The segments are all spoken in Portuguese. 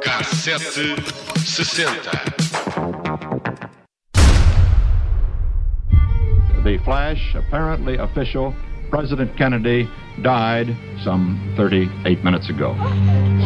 Cassete 60. The flash, apparently official, President Kennedy died some 38 minutes ago.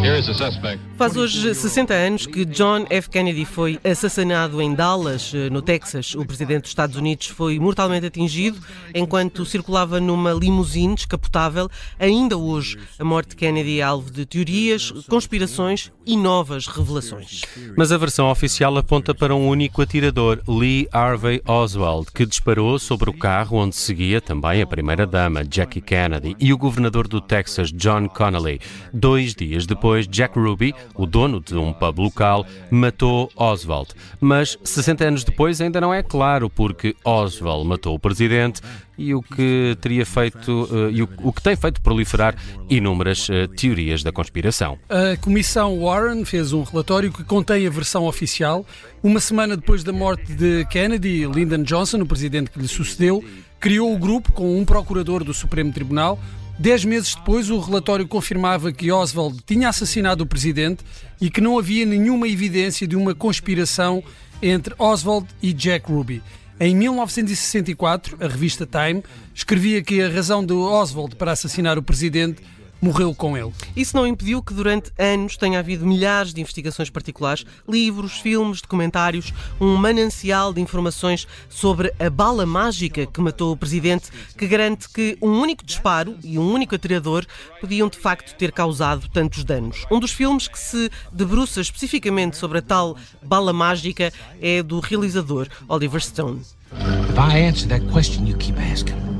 Here is the suspect. Faz hoje 60 anos que John F. Kennedy foi assassinado em Dallas, eh, no Texas. O presidente dos Estados Unidos foi mortalmente atingido enquanto circulava numa limusine descapotável. Ainda hoje, a morte de Kennedy é alvo de teorias, conspirações e novas revelações. Mas a versão oficial aponta para um único atirador, Lee Harvey Oswald, que disparou sobre o carro onde seguia também a primeira-dama, Jackie Kennedy, e o governador do Texas, John Connolly. Dois dias depois, Jack Ruby, o dono de um pub local, matou Oswald. Mas 60 anos depois ainda não é claro porque Oswald matou o presidente e o que teria feito uh, e o, que tem feito proliferar inúmeras uh, teorias da conspiração. A Comissão Warren fez um relatório que contém a versão oficial. Uma semana depois da morte de Kennedy, Lyndon Johnson, o presidente que lhe sucedeu, criou o grupo com um procurador do Supremo Tribunal Dez meses depois, o relatório confirmava que Oswald tinha assassinado o presidente e que não havia nenhuma evidência de uma conspiração entre Oswald e Jack Ruby. Em 1964, a revista Time escrevia que a razão de Oswald para assassinar o presidente morreu com ele. Isso não impediu que durante anos tenha havido milhares de investigações particulares, livros, filmes, documentários, um manancial de informações sobre a bala mágica que matou o presidente, que garante que um único disparo e um único atirador podiam de facto ter causado tantos danos. Um dos filmes que se debruça especificamente sobre a tal bala mágica é do realizador Oliver Stone. If I answer that question you keep asking,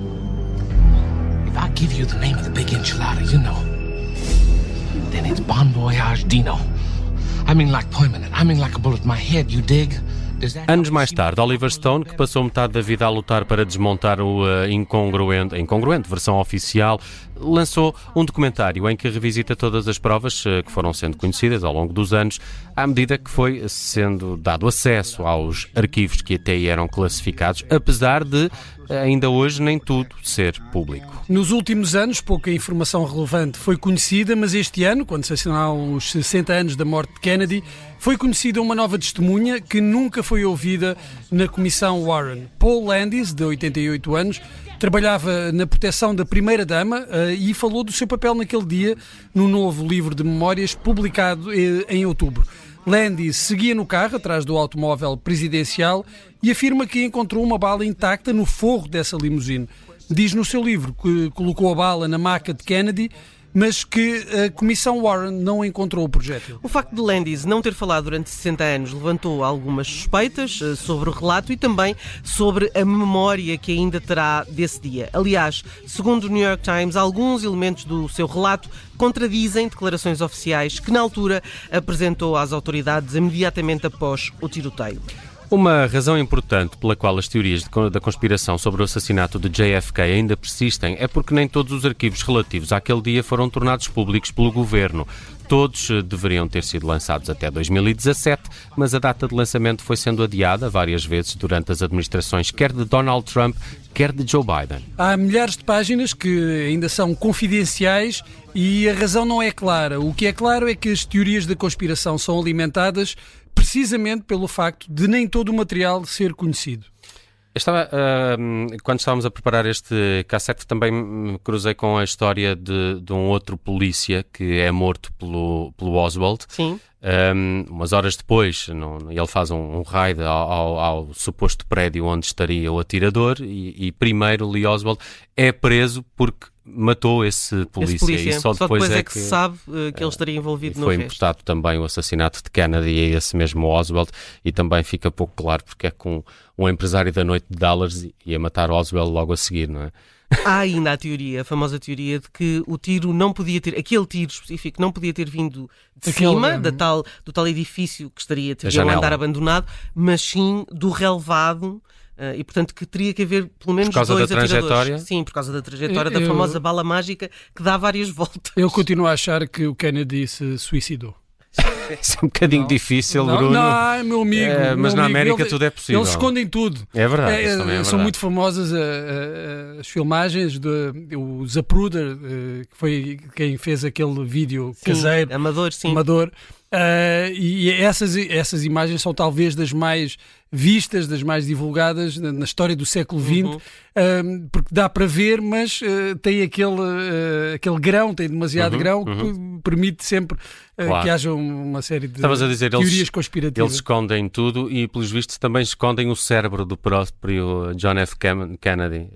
I give you the name of the big enchilada, you know, then it's Bon Voyage Dino. I mean like permanent. I mean like a bullet in my head, you dig? Anos mais tarde, Oliver Stone, que passou metade da vida a lutar para desmontar o uh, incongruente, incongruente versão oficial, lançou um documentário em que revisita todas as provas uh, que foram sendo conhecidas ao longo dos anos, à medida que foi sendo dado acesso aos arquivos que até eram classificados, apesar de ainda hoje nem tudo ser público. Nos últimos anos, pouca informação relevante foi conhecida, mas este ano, quando se assinalam os 60 anos da morte de Kennedy, foi conhecida uma nova testemunha que nunca foi ouvida na Comissão Warren. Paul Landis, de 88 anos, trabalhava na proteção da Primeira-Dama uh, e falou do seu papel naquele dia no novo livro de memórias publicado uh, em outubro. Landis seguia no carro atrás do automóvel presidencial e afirma que encontrou uma bala intacta no forro dessa limusine. Diz no seu livro que colocou a bala na maca de Kennedy mas que a Comissão Warren não encontrou o projétil. O facto de Landis não ter falado durante 60 anos levantou algumas suspeitas eh, sobre o relato e também sobre a memória que ainda terá desse dia. Aliás, segundo o New York Times, alguns elementos do seu relato contradizem declarações oficiais que na altura apresentou às autoridades imediatamente após o tiroteio. Uma razão importante pela qual as teorias da conspiração sobre o assassinato de JFK ainda persistem é porque nem todos os arquivos relativos àquele dia foram tornados públicos pelo governo. Todos eh, deveriam ter sido lançados até 2017, mas a data de lançamento foi sendo adiada várias vezes durante as administrações quer de Donald Trump, quer de Joe Biden. Há milhares de páginas que ainda são confidenciais e a razão não é clara. O que é claro é que as teorias da conspiração são alimentadas precisamente pelo facto de nem todo o material ser conhecido. Estava, uh, quando estávamos a preparar este cassete, também me cruzei com a história de, de um outro polícia que é morto pelo, pelo Oswald. Sim. Um, umas horas depois, no, ele faz um, um raid ao, ao, ao, suposto prédio onde estaria o atirador e, e, primeiro Lee Oswald é preso porque matou esse polícia, esse polícia. e só, só depois, depois, é, é que, que se sabe uh, que ele estaria envolvido no Foi imputado também o assassinato de Kennedy a esse mesmo Oswald e também fica pouco claro porque é com um, um empresário da noite de Dallas ia matar Oswald logo a seguir, não é? Há ainda a teoria, a famosa teoria de que o tiro não podia ter, aquele tiro específico não podia ter vindo de Aquele, cima da tal, do tal edifício que estaria teria um andar abandonado, mas sim do relevado Uh, e portanto que teria que haver pelo menos por causa dois da trajetória? Sim, por causa da trajetória eu, da famosa bala mágica que dá várias voltas. Eu continuo a achar que o Kennedy se suicidou. Isso é um bocadinho difícil, não, Bruno. Não, meu amigo. É, meu mas na América ele- tudo é possível. Eles escondem tudo. É verdade, É, é são verdade. muito famosas eh, eh, as filmagens de o Zapruder, eh, que foi quem fez aquele vídeo Sim, caseiro, Amador, sim. amador. eh, e essas, essas imagens são talvez das mais vistas, das mais divulgadas na, na história do século XX, Uhum. porque dá para ver, mas eh, tem aquele, eh, aquele grão, tem demasiado Uhum, grão, que p- permite sempre eh, Claro. que haja um- uma série de Estavas a dizer, eles- teorias conspirativas. Eles escondem tudo e, pelos vistos, também escondem o cérebro do próprio John F. Kennedy,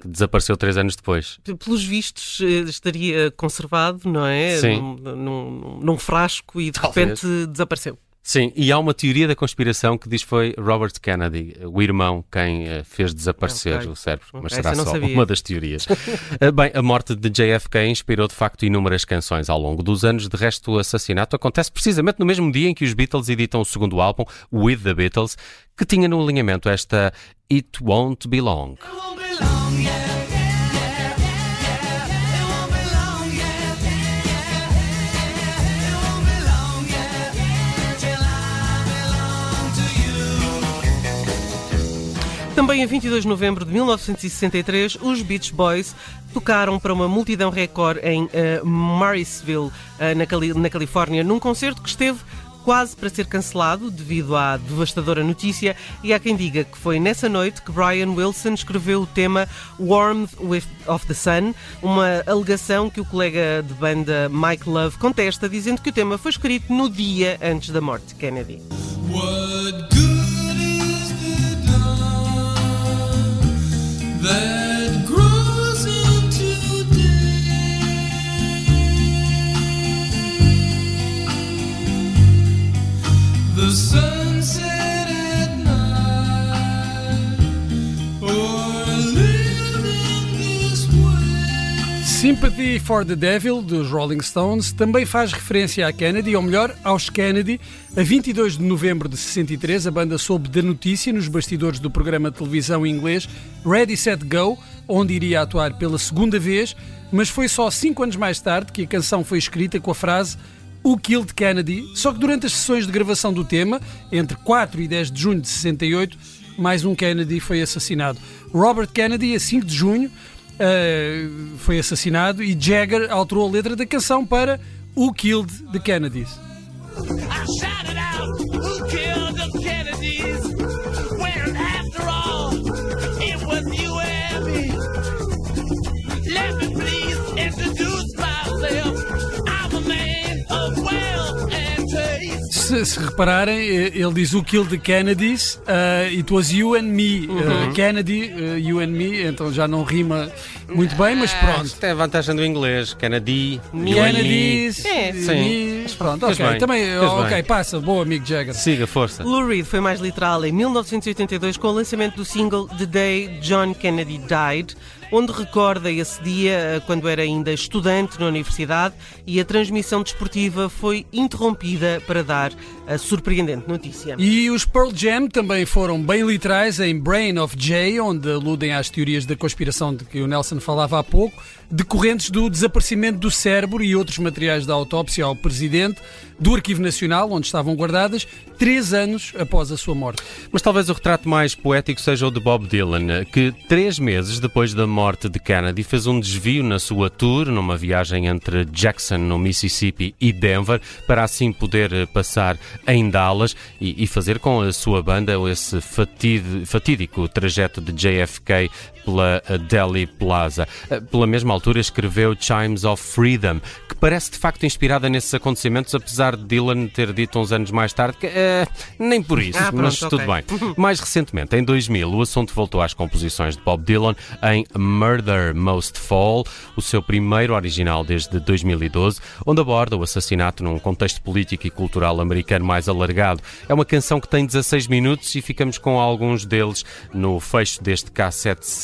que desapareceu três anos depois. Pelos vistos, estaria conservado, não é? Sim. Num, num- num frasco e de Talvez. repente desapareceu. Sim, e há uma teoria da conspiração que diz que foi Robert Kennedy, o irmão, quem eh, fez desaparecer Ok. o cérebro. Mas será só sabia. uma das teorias. Eh, Bem, a morte de JFK inspirou de facto inúmeras canções ao longo dos anos. De resto, o assassinato acontece precisamente no mesmo dia em que os Beatles editam o segundo álbum, With the Beatles, que tinha no alinhamento esta It Won't Be Long. Também a 22 de novembro de 1963, os Beach Boys tocaram para uma multidão recorde em eh, Marysville, eh, na, Cali- na Califórnia, num concerto que esteve quase para ser cancelado devido à devastadora notícia e há quem diga que foi nessa noite que Brian Wilson escreveu o tema Warmth of the Sun, uma alegação que o colega de banda Mike Love contesta, dizendo que o tema foi escrito no dia antes da morte de Kennedy. What That grows into the sunset Sympathy for the Devil, dos Rolling Stones, também faz referência a Kennedy, ou melhor, aos Kennedy. A 22 de novembro de 63, a banda soube da notícia nos bastidores do programa de televisão inglês Ready, Set, Go, onde iria atuar pela segunda vez, mas foi só cinco anos mais tarde que a canção foi escrita com a frase Who Killed Kennedy, só que durante as sessões de gravação do tema, entre 4 e 10 de junho de 68, mais um Kennedy foi assassinado. Robert Kennedy, a 5 de junho, eh, foi assassinado e Jagger alterou a letra da canção para Who Killed the Kennedys. Se, se repararem, eh, ele diz Who Killed the Kennedys? eh, it was you and me. Eh, Kennedy, eh, you and me, então já não rima muito bem, mas pronto. Isto é a vantagem do inglês. Kennedy, and me. Kennedys, É, me, sim. Pronto, Fez ok. bem, Também, fez ok, bem. passa, boa amigo Jagger. Siga, força. Lou Reed foi mais literal em 1982 com o lançamento do single The Day John Kennedy Died, onde recorda esse dia eh, quando era ainda estudante na universidade e a transmissão desportiva foi interrompida para dar a surpreendente notícia. E os Pearl Jam também foram bem literais em Brain of Jay, onde aludem às teorias da conspiração de que o Nelson falava há pouco, decorrentes do desaparecimento do cérebro e outros materiais da autópsia ao presidente do Arquivo Nacional, onde estavam guardadas, três anos após a sua morte. Mas talvez o retrato mais poético seja o de Bob Dylan, que três meses depois da morte de Kennedy fez um desvio na sua tour, numa viagem entre Jackson, no Mississippi, e Denver, para assim poder eh, passar em Dallas e, e fazer com a sua banda esse fatídico trajeto de JFK pela eh, Delhi Plaza. Eh, Pela mesma altura escreveu Chimes of Freedom, que parece de facto inspirada nesses acontecimentos, apesar de Dylan ter dito uns anos mais tarde que eh, nem por isso, Ah, pronto, mas tudo ok. bem. Mais recentemente, em 2000, o assunto voltou às composições de Bob Dylan em Murder Most Fall, o seu primeiro original desde 2012, onde aborda o assassinato num contexto político e cultural americano mais alargado. É uma canção que tem 16 minutos e ficamos com alguns deles no fecho deste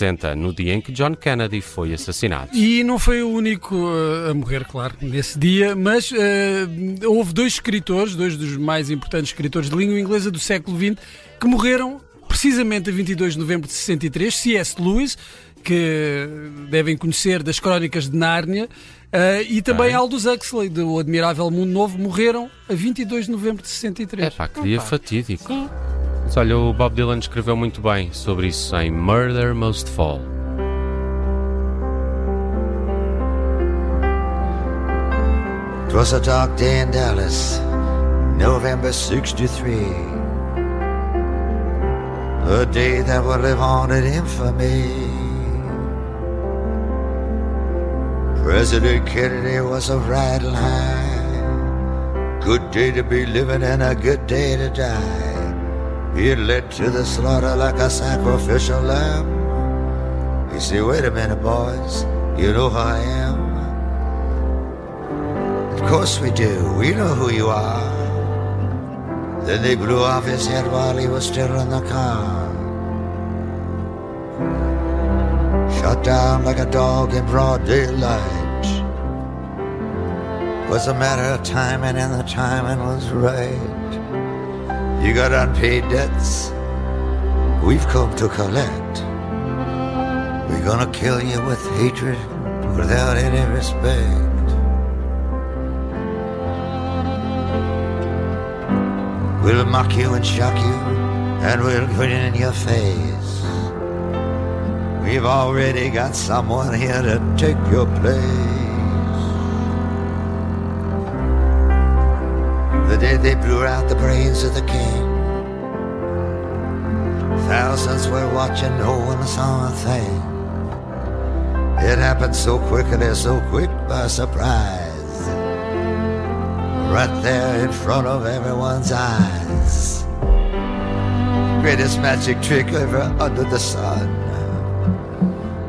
K760, no dia em que John Kennedy foi assassinado. E não foi o único eh, a morrer, claro, nesse dia, mas eh, houve dois escritores, dois dos mais importantes escritores de língua inglesa do século XX, que morreram precisamente a 22 de novembro de 63. C.S. Lewis, que devem conhecer das Crónicas de Nárnia, Uh, e também Aldous Huxley, do Admirável Mundo Novo, morreram a 22 de novembro de 63. É pá, que dia fatídico. Mas olha, o Bob Dylan escreveu muito bem sobre isso em Murder Most Fall. Twas a dark day in Dallas, November 63. A day that will live on in infamy. President Kennedy was a riding high. Good day to be living and a good day to die. He led to the slaughter like a sacrificial lamb. You say, wait a minute, boys, you know who I am? Of course we do. We know who you are. Then they blew off his head while he was still in the car. Shot down like a dog in broad daylight. Was a matter of timing, and the timing was right. You got unpaid debts. We've come to collect. We're gonna kill you with hatred without any respect. We'll mock you and shock you, and we'll grin in your face. We've already got someone here to take your place. The day they blew out the brains of the king, thousands were watching, no one saw a thing. It happened so quickly, so quick by surprise right there in front of everyone's eyes. Greatest magic trick ever under the sun.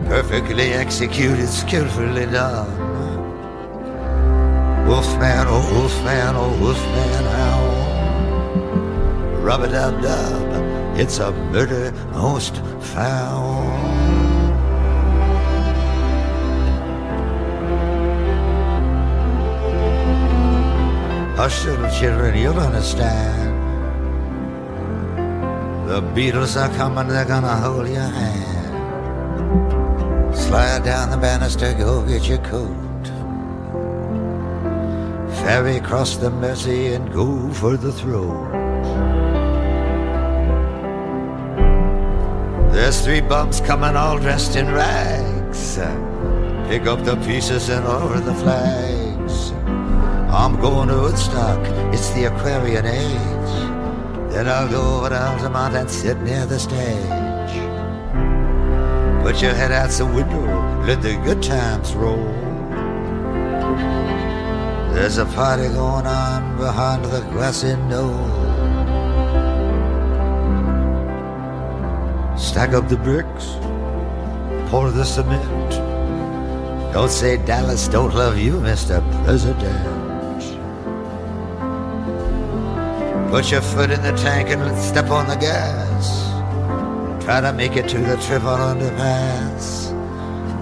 Perfectly executed, skillfully done. Wolfman, oh wolfman, oh wolfman, howl. Rub a dub dub, it's a murder most foul. Hush, little children, you'll understand. The Beatles are coming, they're gonna hold your hand. Slide down the banister, go get your coat. Ferry across the Mersey and go for the throat. There's three bums coming all dressed in rags. Pick up the pieces and over the flags. I'm going to Woodstock, it's the Aquarian age. Then I'll go over to Altamont and sit near the stage. Put your head out the window, let the good times roll. There's a party going on behind the grassy knoll. Stack up the bricks, pour the cement. Don't say Dallas don't love you, Mr. President. Put your foot in the tank and step on the gas. Try to make it to the triple underpass.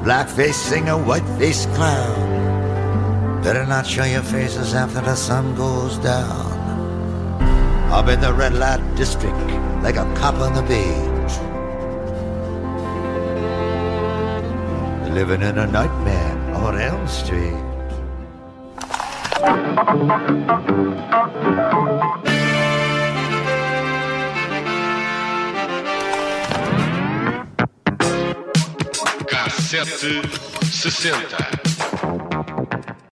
Blackface singer, whiteface clown. Better not show your faces after the sun goes down. I'm in the red light district like a cop on the beat. Living in a nightmare on Elm Street. Cassete 60.